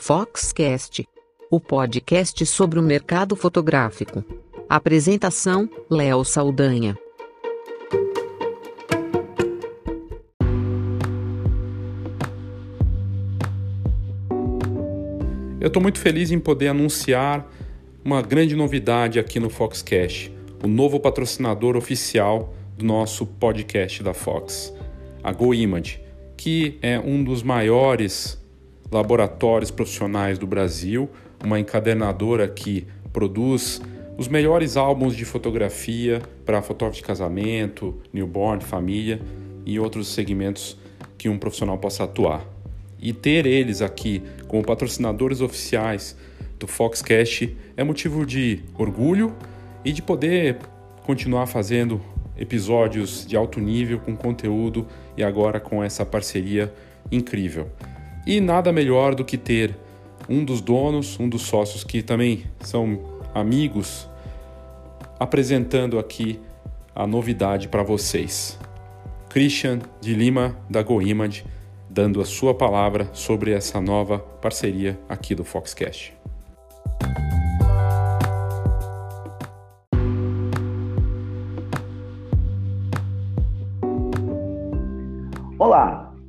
Foxcast, o podcast sobre o mercado fotográfico. Apresentação: Léo Saldanha. Eu estou muito feliz em poder anunciar uma grande novidade aqui no Foxcast, o novo patrocinador oficial do nosso podcast da Fox, a GoImage, que é um dos maiores laboratórios profissionais do Brasil, uma encadernadora que produz os melhores álbuns de fotografia para fotógrafo de casamento, newborn, família e outros segmentos que um profissional possa atuar. E ter eles aqui como patrocinadores oficiais do Foxcast é motivo de orgulho e de poder continuar fazendo episódios de alto nível com conteúdo e agora com essa parceria incrível. E nada melhor do que ter um dos donos, um dos sócios que também são amigos, apresentando aqui a novidade para vocês. Christian de Lima, da GoImage, dando a sua palavra sobre essa nova parceria aqui do Foxcast. Olá,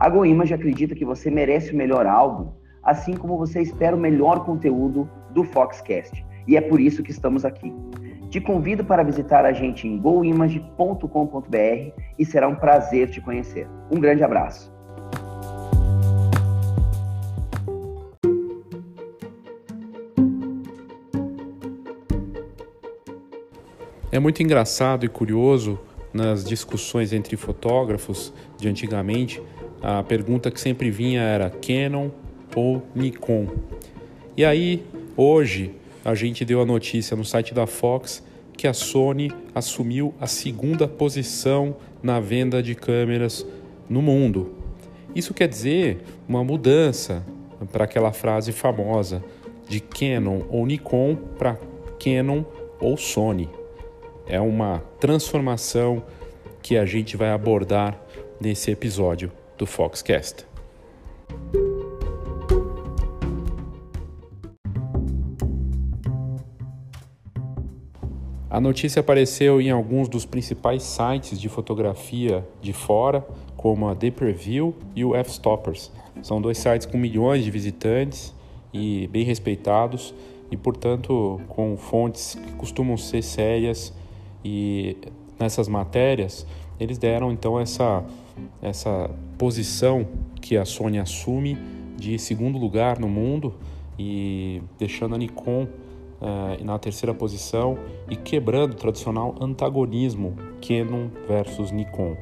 A GoImage acredita que você merece o melhor álbum, assim como você espera o melhor conteúdo do Foxcast. E é por isso que estamos aqui. Te convido para visitar a gente em goimage.com.br e será um prazer te conhecer. Um grande abraço. É muito engraçado e curioso nas discussões entre fotógrafos de antigamente a pergunta que sempre vinha era Canon ou Nikon. E aí, hoje, a gente deu a notícia no site da Fox que a Sony assumiu a segunda posição na venda de câmeras no mundo. Isso quer dizer uma mudança para aquela frase famosa de Canon ou Nikon para Canon ou Sony. É uma transformação que a gente vai abordar nesse episódio do Foxcast. A notícia apareceu em alguns dos principais sites de fotografia de fora, como a The Preview e o F-Stoppers. São dois sites com milhões de visitantes e bem respeitados e, portanto, com fontes que costumam ser sérias e nessas matérias eles deram então essa essa posição que a Sony assume de segundo lugar no mundo e deixando a Nikon uh, na terceira posição e quebrando o tradicional antagonismo Canon versus Nikon.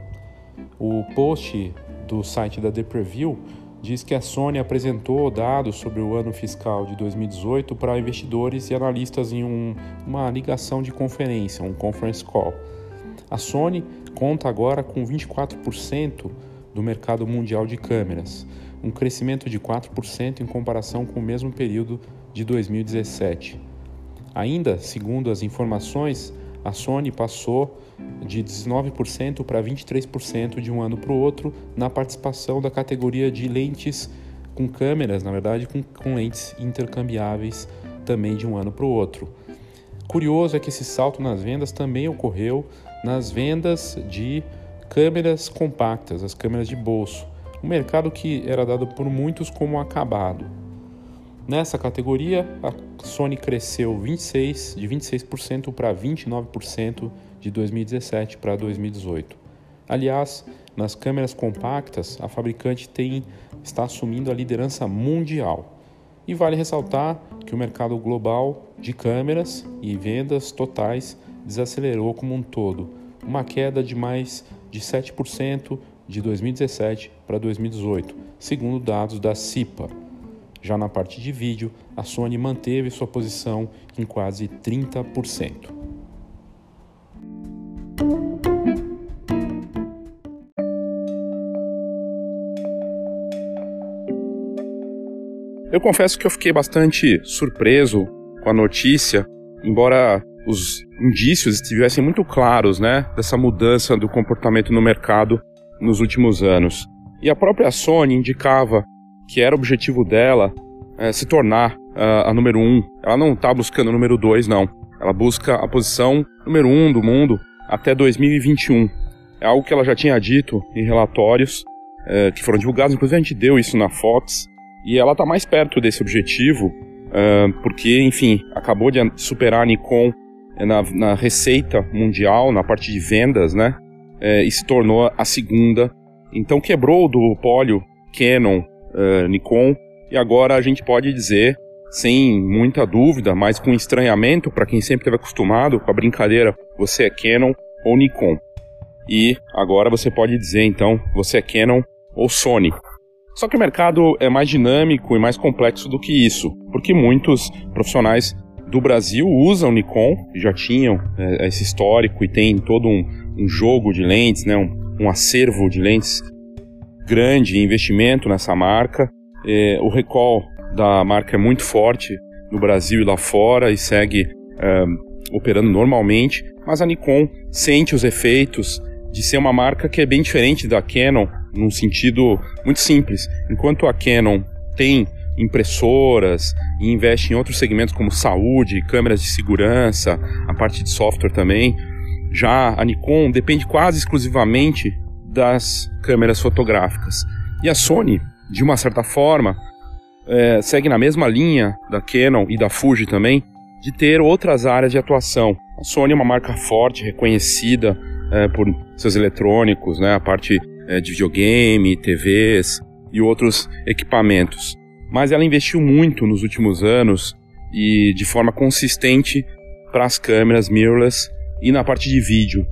O post do site da The Preview diz que a Sony apresentou dados sobre o ano fiscal de 2018 para investidores e analistas em um, uma ligação de conferência, um conference call. A Sony conta agora com 24% do mercado mundial de câmeras, um crescimento de 4% em comparação com o mesmo período de 2017. Ainda, segundo as informações, a Sony passou de 19% para 23% de um ano para o outro na participação da categoria de lentes com câmeras, na verdade, com, com lentes intercambiáveis também de um ano para o outro. Curioso é que esse salto nas vendas também ocorreu nas vendas de câmeras compactas, as câmeras de bolso, um mercado que era dado por muitos como acabado. Nessa categoria, a Sony cresceu 26, de 26% para 29% de 2017 para 2018. Aliás, nas câmeras compactas, a fabricante tem, está assumindo a liderança mundial. E vale ressaltar que o mercado global de câmeras e vendas totais desacelerou como um todo, uma queda de mais de 7% de 2017 para 2018, segundo dados da CIPA. Já na parte de vídeo, a Sony manteve sua posição em quase 30%. Eu confesso que eu fiquei bastante surpreso com a notícia, embora os indícios estivessem muito claros, né, dessa mudança do comportamento no mercado nos últimos anos. E a própria Sony indicava que era objetivo dela é, se tornar uh, a número um. Ela não está buscando o número dois, não. Ela busca a posição número um do mundo até 2021. É algo que ela já tinha dito em relatórios uh, que foram divulgados, inclusive a gente deu isso na Fox, e ela está mais perto desse objetivo, uh, porque, enfim, acabou de superar a Nikon na, na receita mundial, na parte de vendas, né? Uh, e se tornou a segunda. Então quebrou o duopólio Canon, uh, Nikon, e agora a gente pode dizer, sem muita dúvida, mas com estranhamento para quem sempre esteve acostumado com a brincadeira, você é Canon ou Nikon. E agora você pode dizer então, você é Canon ou Sony. Só que o mercado é mais dinâmico e mais complexo do que isso, porque muitos profissionais do Brasil usam Nikon, já tinham é, esse histórico e tem todo um, um jogo de lentes, né, um, um, acervo de lentes grande, investimento nessa marca. É, o recall da marca é muito forte no Brasil e lá fora e segue é, operando normalmente, mas a Nikon sente os efeitos de ser uma marca que é bem diferente da Canon num sentido muito simples. Enquanto a Canon tem impressoras e investe em outros segmentos como saúde, câmeras de segurança, a parte de software também, já a Nikon depende quase exclusivamente das câmeras fotográficas. E a Sony, de uma certa forma, é, segue na mesma linha da Canon e da Fuji também, de ter outras áreas de atuação. A Sony é uma marca forte, reconhecida é, por seus eletrônicos, né, a parte é, de videogame, TVs e outros equipamentos. Mas ela investiu muito nos últimos anos e de forma consistente para as câmeras mirrorless e na parte de vídeo.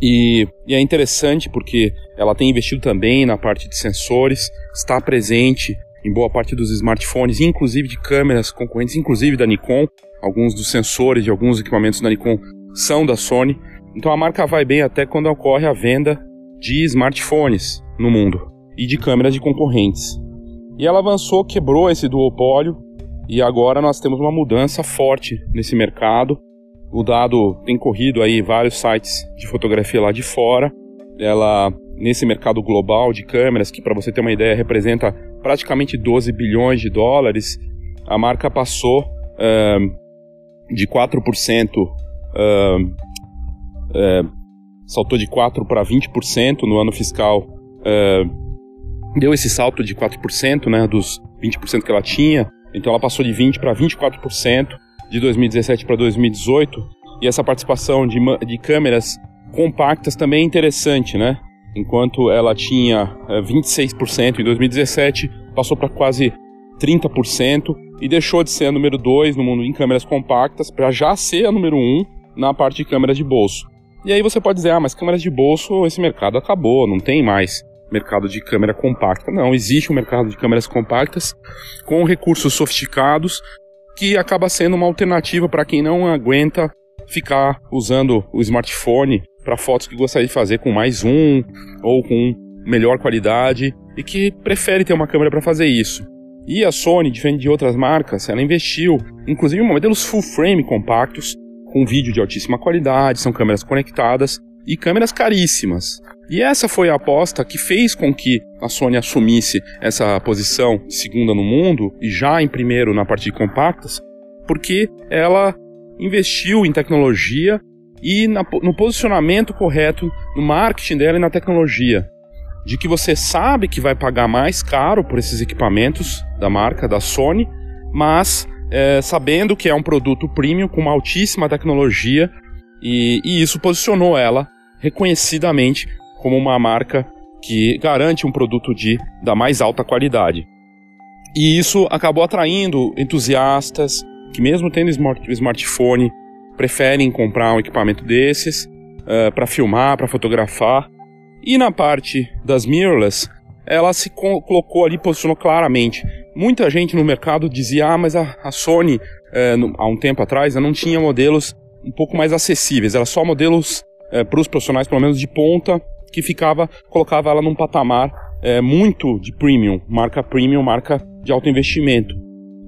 E, e, é interessante porque ela tem investido também na parte de sensores, está presente em boa parte dos smartphones, inclusive de câmeras concorrentes, inclusive da Nikon. Alguns dos sensores de alguns equipamentos da Nikon são da Sony. Então a marca vai bem até quando ocorre a venda de smartphones no mundo e de câmeras de concorrentes. E ela avançou, quebrou esse duopólio e agora nós temos uma mudança forte nesse mercado. O dado tem corrido aí vários sites de fotografia lá de fora. Ela nesse mercado global de câmeras, que para você ter uma ideia representa praticamente 12 bilhões de dólares, a marca passou uh, de 4% uh, uh, saltou de 4% para 20% no ano fiscal, uh, deu esse salto de 4%, né, dos 20% que ela tinha, então ela passou de 20% para 24% de 2017 para 2018, e essa participação de, de câmeras compactas também é interessante, né? Enquanto ela tinha uh, eh, 26% em 2017, passou para quase 30% e deixou de ser a número 2 no mundo em câmeras compactas para já ser a número 1 um na parte de câmeras de bolso. E aí você pode dizer, ah, mas câmeras de bolso, esse mercado acabou, não tem mais mercado de câmera compacta. Não, existe um mercado de câmeras compactas com recursos sofisticados que acaba sendo uma alternativa para quem não aguenta ficar usando o smartphone para fotos que gostaria de fazer com mais um ou com melhor qualidade e que prefere ter uma câmera para fazer isso. E a Sony, diferente de outras marcas, ela investiu inclusive em modelos full frame compactos com vídeo de altíssima qualidade, são câmeras conectadas e câmeras caríssimas. E essa foi a aposta que fez com que a Sony assumisse essa posição segunda no mundo e já em primeiro na parte de compactas, porque ela investiu em tecnologia e na, no posicionamento correto no marketing dela e na tecnologia. De que você sabe que vai pagar mais caro por esses equipamentos da marca da Sony, mas é, sabendo que é um produto premium com uma altíssima tecnologia e, e isso posicionou ela reconhecidamente como uma marca que garante um produto de da mais alta qualidade. E isso acabou atraindo entusiastas que mesmo tendo smart, smartphone preferem comprar um equipamento desses uh, para filmar, para fotografar. E na parte das mirrorless, ela se colocou ali, posicionou claramente muita gente no mercado dizia, ah, mas a, a Sony, é, no, há um tempo atrás, não tinha modelos um pouco mais acessíveis, era só modelos é, para os profissionais, pelo menos de ponta, que ficava, colocava ela num patamar é, muito de premium, marca premium, marca de alto investimento.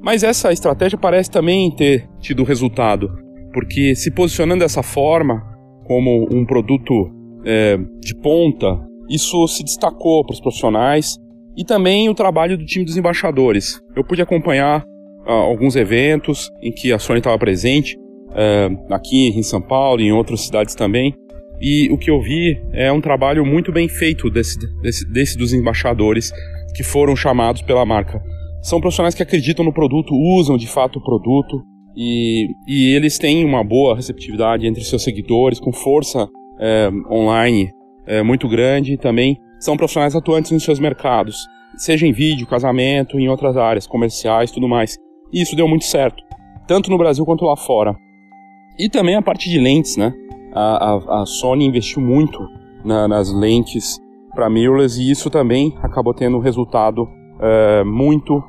Mas essa estratégia parece também ter tido resultado, porque se posicionando dessa forma, como um produto é, de ponta, isso se destacou para os profissionais e também o trabalho do time dos embaixadores. Eu pude acompanhar uh, alguns eventos em que a Sony estava presente, uh, aqui em São Paulo e em outras cidades também, e o que eu vi é um trabalho muito bem feito desse, desse, desse dos embaixadores que foram chamados pela marca. São profissionais que acreditam no produto, usam de fato o produto e, e eles têm uma boa receptividade entre seus seguidores, com força é, online é, muito grande também são profissionais atuantes nos seus mercados, seja em vídeo, casamento, em outras áreas, comerciais, tudo mais. E isso deu muito certo, tanto no Brasil quanto lá fora. E também a parte de lentes, né? a, a, a Sony investiu muito na, nas lentes para mirrorless e isso também acabou tendo um resultado é, muito,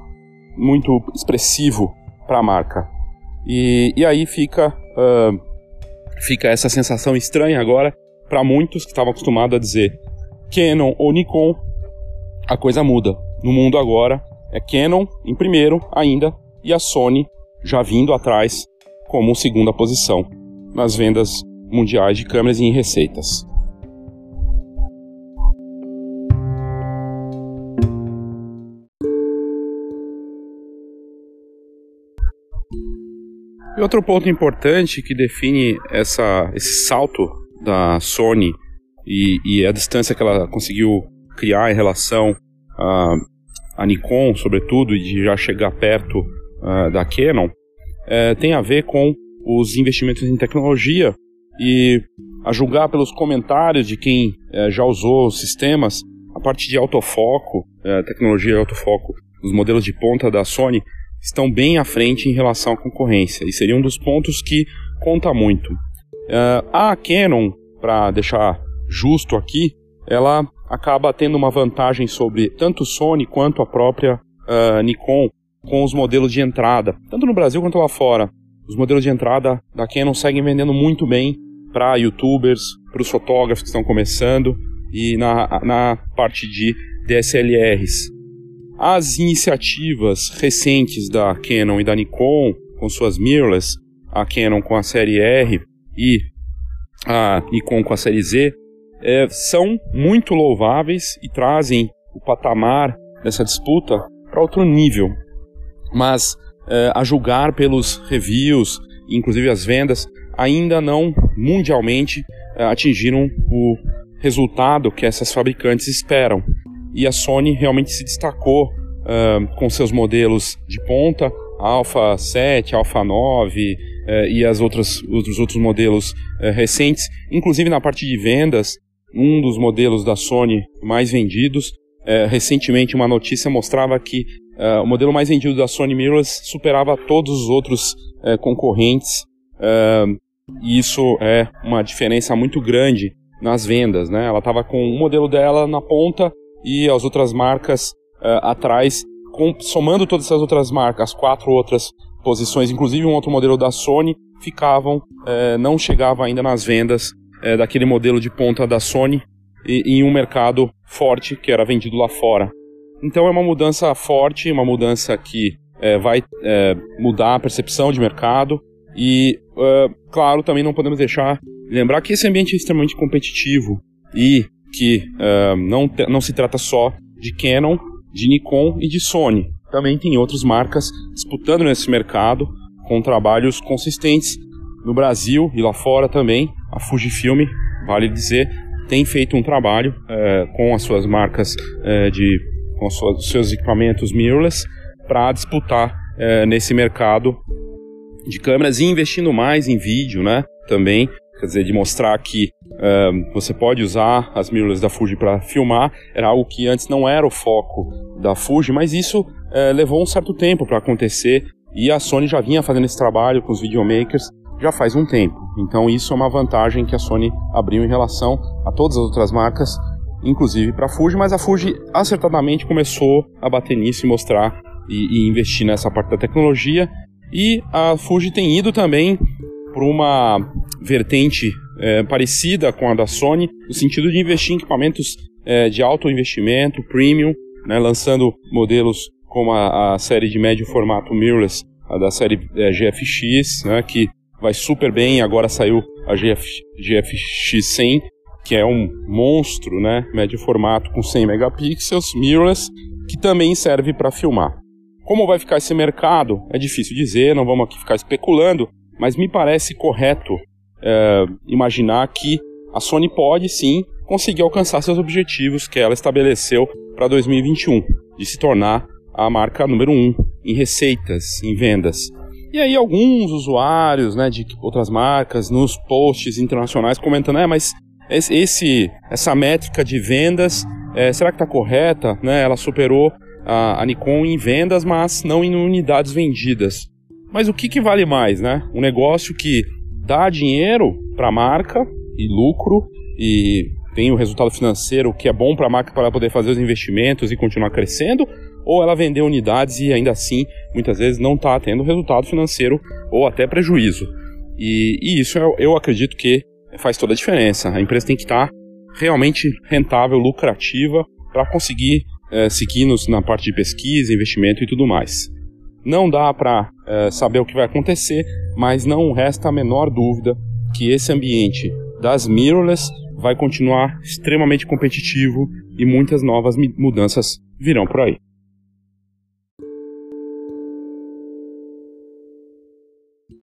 muito expressivo para a marca. E, e aí fica, uh, fica essa sensação estranha agora para muitos que estavam acostumados a dizer Canon ou Nikon, a coisa muda. No mundo agora é Canon em primeiro ainda e a Sony já vindo atrás como segunda posição nas vendas mundiais de câmeras e em receitas. E outro ponto importante que define essa, esse salto da Sony e, e, a distância que ela conseguiu criar em relação a, a Nikon, sobretudo, e de já chegar perto uh, da Canon, é, tem a ver com os investimentos em tecnologia e a julgar pelos comentários de quem é, já usou sistemas, a parte de autofoco, é, tecnologia de autofoco, os modelos de ponta da Sony estão bem à frente em relação à concorrência e seria um dos pontos que conta muito. É, a Canon, para deixar justo aqui, ela acaba tendo uma vantagem sobre tanto Sony quanto a própria uh, Nikon com os modelos de entrada, tanto no Brasil quanto lá fora. Os modelos de entrada da Canon seguem vendendo muito bem para youtubers, para os fotógrafos que estão começando e na, na parte de DSLRs. As iniciativas recentes da Canon e da Nikon com suas mirrorless, a Canon com a série R e a Nikon com a série Z, é, são muito louváveis e trazem o patamar dessa disputa para outro nível. Mas, é, a julgar pelos reviews, inclusive as vendas, ainda não mundialmente uh, atingiram o resultado que essas fabricantes esperam. E a Sony realmente se destacou uh, com seus modelos de ponta, Alpha 7, Alpha 9 uh, e as outras, os outros modelos recentes, inclusive na parte de vendas, um dos modelos da Sony mais vendidos. recentemente, uma notícia mostrava que o modelo mais vendido da Sony Mirrorless superava todos os outros concorrentes e isso é uma diferença muito grande nas vendas, né? Ela estava com um modelo dela na ponta e as outras marcas atrás, somando todas essas outras marcas, as quatro outras posições, inclusive um outro modelo da Sony, ficavam, uh, não chegava ainda nas vendas uh, daquele modelo de ponta da Sony em um mercado forte que era vendido lá fora. Então é uma mudança forte, uma mudança que vai mudar a percepção de mercado, e, uh, claro, também não podemos deixar lembrar que esse ambiente é extremamente competitivo e que uh, não, não se trata só de Canon, de Nikon e de Sony. Também tem outras marcas disputando nesse mercado com trabalhos consistentes. No Brasil e lá fora também, a Fujifilm, vale dizer, tem feito um trabalho uh, com as suas marcas de com os seus equipamentos mirrorless para disputar nesse mercado de câmeras e investindo mais em vídeo, né? Também, quer dizer, de mostrar que uh, você pode usar as mirrorless da Fuji para filmar, era algo que antes não era o foco da Fuji, mas isso uh, levou um certo tempo para acontecer e a Sony já vinha fazendo esse trabalho com os videomakers já faz um tempo. Então isso é uma vantagem que a Sony abriu em relação a todas as outras marcas, inclusive para a Fuji, mas a Fuji acertadamente começou a bater nisso e mostrar e, e investir nessa parte da tecnologia. E a Fuji tem ido também por uma vertente é, parecida com a da Sony, no sentido de investir em equipamentos é, de alto investimento, premium, né, lançando modelos como a, a, série de médio formato mirrorless, a da série é, GFX, né, que vai super bem. Agora saiu a GF, GFX 100, que é um monstro, né, médio formato com 100 megapixels, mirrorless, que também serve para filmar. Como vai ficar esse mercado? É difícil dizer, não vamos aqui ficar especulando, mas me parece correto é, imaginar que a Sony pode sim conseguir alcançar seus objetivos que ela estabeleceu para 2021, de se tornar a marca número um em receitas, em vendas. E aí alguns usuários né, de outras marcas nos posts internacionais comentando, é, mas esse, essa métrica de vendas, é, será que está correta? Né? Ela superou a, a, Nikon em vendas, mas não em unidades vendidas. Mas o que, que vale mais, né? Um negócio que dá dinheiro para a marca e lucro e tem o resultado financeiro que é bom para a marca para poder fazer os investimentos e continuar crescendo, ou ela vender unidades e ainda assim muitas vezes não está tendo resultado financeiro ou até prejuízo. E, e isso eu, eu, acredito que faz toda a diferença. A empresa tem que estar tá realmente rentável, lucrativa para conseguir é, seguir-nos na parte de pesquisa, investimento e tudo mais. Não dá para é, saber o que vai acontecer, mas não resta a menor dúvida que esse ambiente das mirrorless vai continuar extremamente competitivo e muitas novas mudanças virão por aí.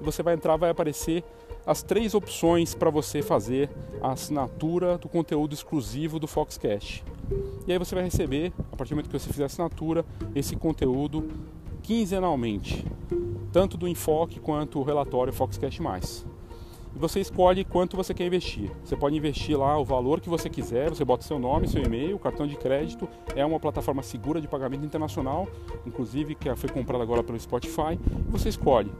você vai entrar, vai aparecer as três opções para você fazer a assinatura do conteúdo exclusivo do Foxcast. E aí você vai receber, a partir do momento que você fizer a assinatura, esse conteúdo quinzenalmente, tanto do enfoque quanto o relatório Foxcast+. E você escolhe quanto você quer investir. Você pode investir lá o valor que você quiser, você bota seu nome, seu e-mail, cartão de crédito. É uma plataforma segura de pagamento internacional, inclusive que foi comprada agora pelo Spotify. E você escolhe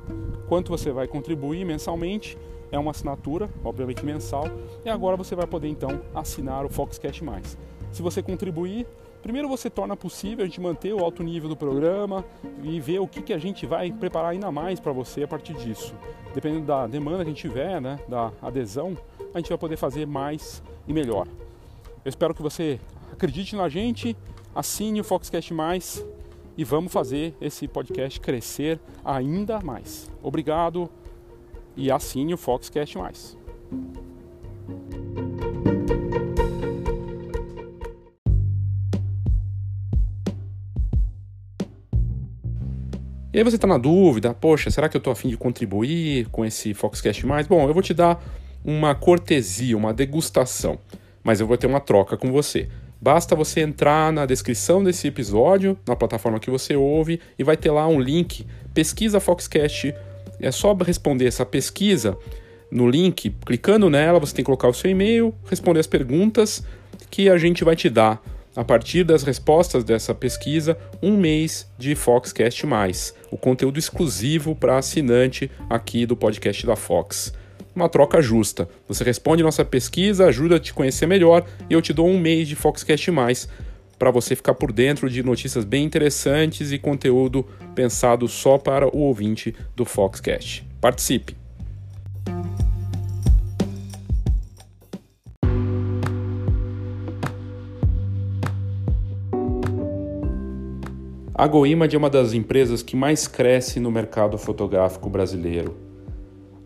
quanto você vai contribuir mensalmente. É uma assinatura, obviamente mensal, e agora você vai poder então assinar o Foxcast Mais. Se você contribuir, Primeiro você torna possível a gente manter o alto nível do programa e ver o que, que a gente vai preparar ainda mais para você a partir disso. Dependendo da demanda que a gente tiver, né, da adesão, a gente vai poder fazer mais e melhor. Eu espero que você acredite na gente, assine o Foxcast Mais e vamos fazer esse podcast crescer ainda mais. Obrigado e assine o Foxcast Mais. E aí você está na dúvida, poxa, será que eu estou afim de contribuir com esse Foxcast Mais? Bom, eu vou te dar uma cortesia, uma degustação, mas eu vou ter uma troca com você. Basta você entrar na descrição desse episódio, na plataforma que você ouve, e vai ter lá um link, pesquisa Foxcast. É só responder essa pesquisa no link, clicando nela, você tem que colocar o seu e-mail, responder as perguntas que a gente vai te dar a partir das respostas dessa pesquisa, um mês de Foxcast o conteúdo exclusivo para assinante aqui do podcast da Fox. Uma troca justa. Você responde nossa pesquisa, ajuda a te conhecer melhor e eu te dou um mês de Foxcast Mais para você ficar por dentro de notícias bem interessantes e conteúdo pensado só para o ouvinte do Foxcast. Participe! A GoImage é uma das empresas que mais cresce no mercado fotográfico brasileiro.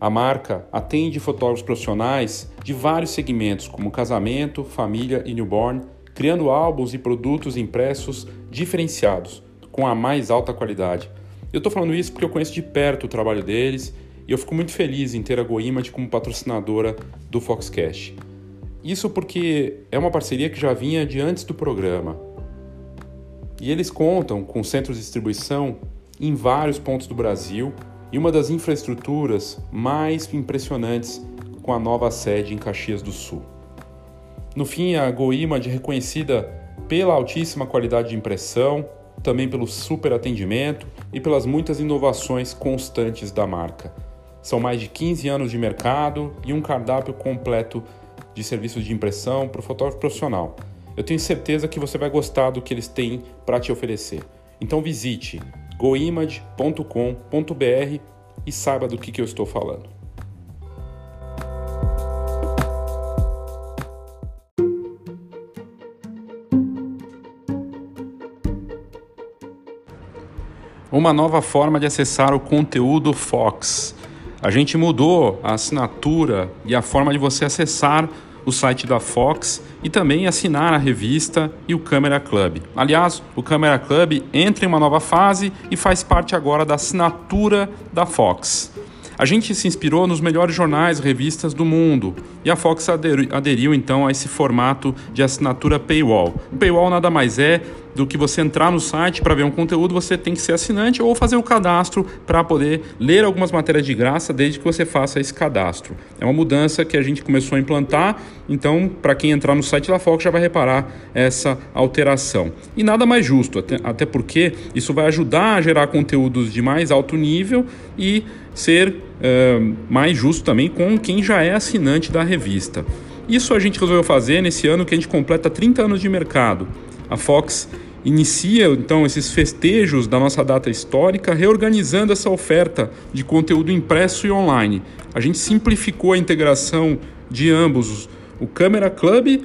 A marca atende fotógrafos profissionais de vários segmentos, como casamento, família e newborn, criando álbuns e produtos impressos diferenciados, com a mais alta qualidade. Eu estou falando isso porque eu conheço de perto o trabalho deles e eu fico muito feliz em ter a GoImage como patrocinadora do Foxcast. Isso porque é uma parceria que já vinha de antes do programa. E eles contam com centros de distribuição em vários pontos do Brasil e uma das infraestruturas mais impressionantes com a nova sede em Caxias do Sul. No fim, a GoImage é reconhecida pela altíssima qualidade de impressão, também pelo super atendimento e pelas muitas inovações constantes da marca. São mais de 15 anos de mercado e um cardápio completo de serviços de impressão para o fotógrafo profissional eu tenho certeza que você vai gostar do que eles têm para te oferecer. Então visite goimage.com.br e saiba do que, que eu estou falando. Uma nova forma de acessar o conteúdo Fox. A gente mudou a assinatura e a forma de você acessar o site da Fox e também assinar a revista e o Câmera Club. Aliás, o Câmera Club entra em uma nova fase e faz parte agora da assinatura da Fox. A gente se inspirou nos melhores jornais e revistas do mundo e a Fox aderiu, aderiu então a esse formato de assinatura paywall. O paywall nada mais é do que você entrar no site para ver um conteúdo, você tem que ser assinante ou fazer o cadastro para poder ler algumas matérias de graça desde que você faça esse cadastro. É uma mudança que a gente começou a implantar, então para quem entrar no site da Fox já vai reparar essa alteração. E nada mais justo, até, até porque isso vai ajudar a gerar conteúdos de mais alto nível e ser uh, mais justo também com quem já é assinante da revista. Isso a gente resolveu fazer nesse ano que a gente completa 30 anos de mercado. A Fox inicia então esses festejos da nossa data histórica, reorganizando essa oferta de conteúdo impresso e online. A gente simplificou a integração de ambos, o Câmera Club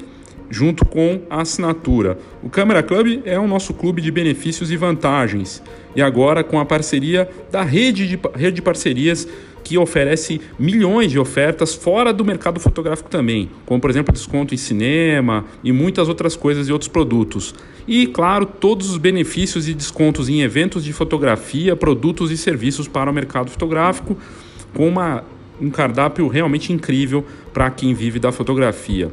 junto com a assinatura. O Câmera Club é o nosso clube de benefícios e vantagens. E agora com a parceria da rede de, rede de parcerias que oferece milhões de ofertas fora do mercado fotográfico também, como por exemplo desconto em cinema e muitas outras coisas e outros produtos. E claro, todos os benefícios e descontos em eventos de fotografia, produtos e serviços para o mercado fotográfico, com uma, um cardápio realmente incrível para quem vive da fotografia.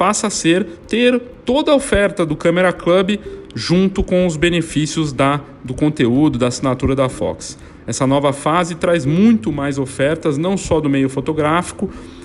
passa a ser ter toda a oferta do Camera Club junto com os benefícios da, do conteúdo, da assinatura da Fox. Essa nova fase traz muito mais ofertas, não só do meio fotográfico,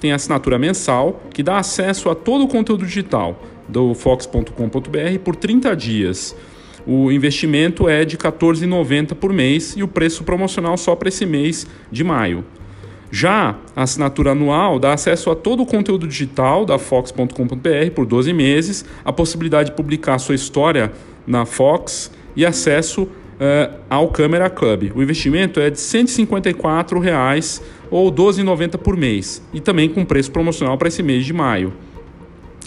tem assinatura mensal, que dá acesso a todo o conteúdo digital do fox.com.br por 30 dias. O investimento é de R$ 14,90 por mês e o preço promocional só para esse mês de maio. Já a assinatura anual dá acesso a todo o conteúdo digital da Fox.com.br por 12 meses, a possibilidade de publicar sua história na Fox e acesso uh, ao Camera Club. O investimento é de 154 reais ou R$ 12,90 por mês e também com preço promocional para esse mês de maio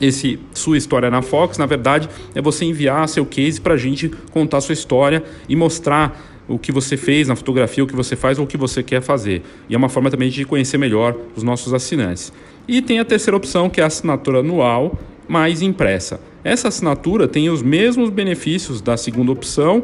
esse sua história na Fox, na verdade, é você enviar seu case para a gente contar sua história e mostrar o que você fez na fotografia, o que você faz ou o que você quer fazer. E é uma forma também de conhecer melhor os nossos assinantes. E tem a terceira opção, que é a assinatura anual mais impressa. Essa assinatura tem os mesmos benefícios da segunda opção,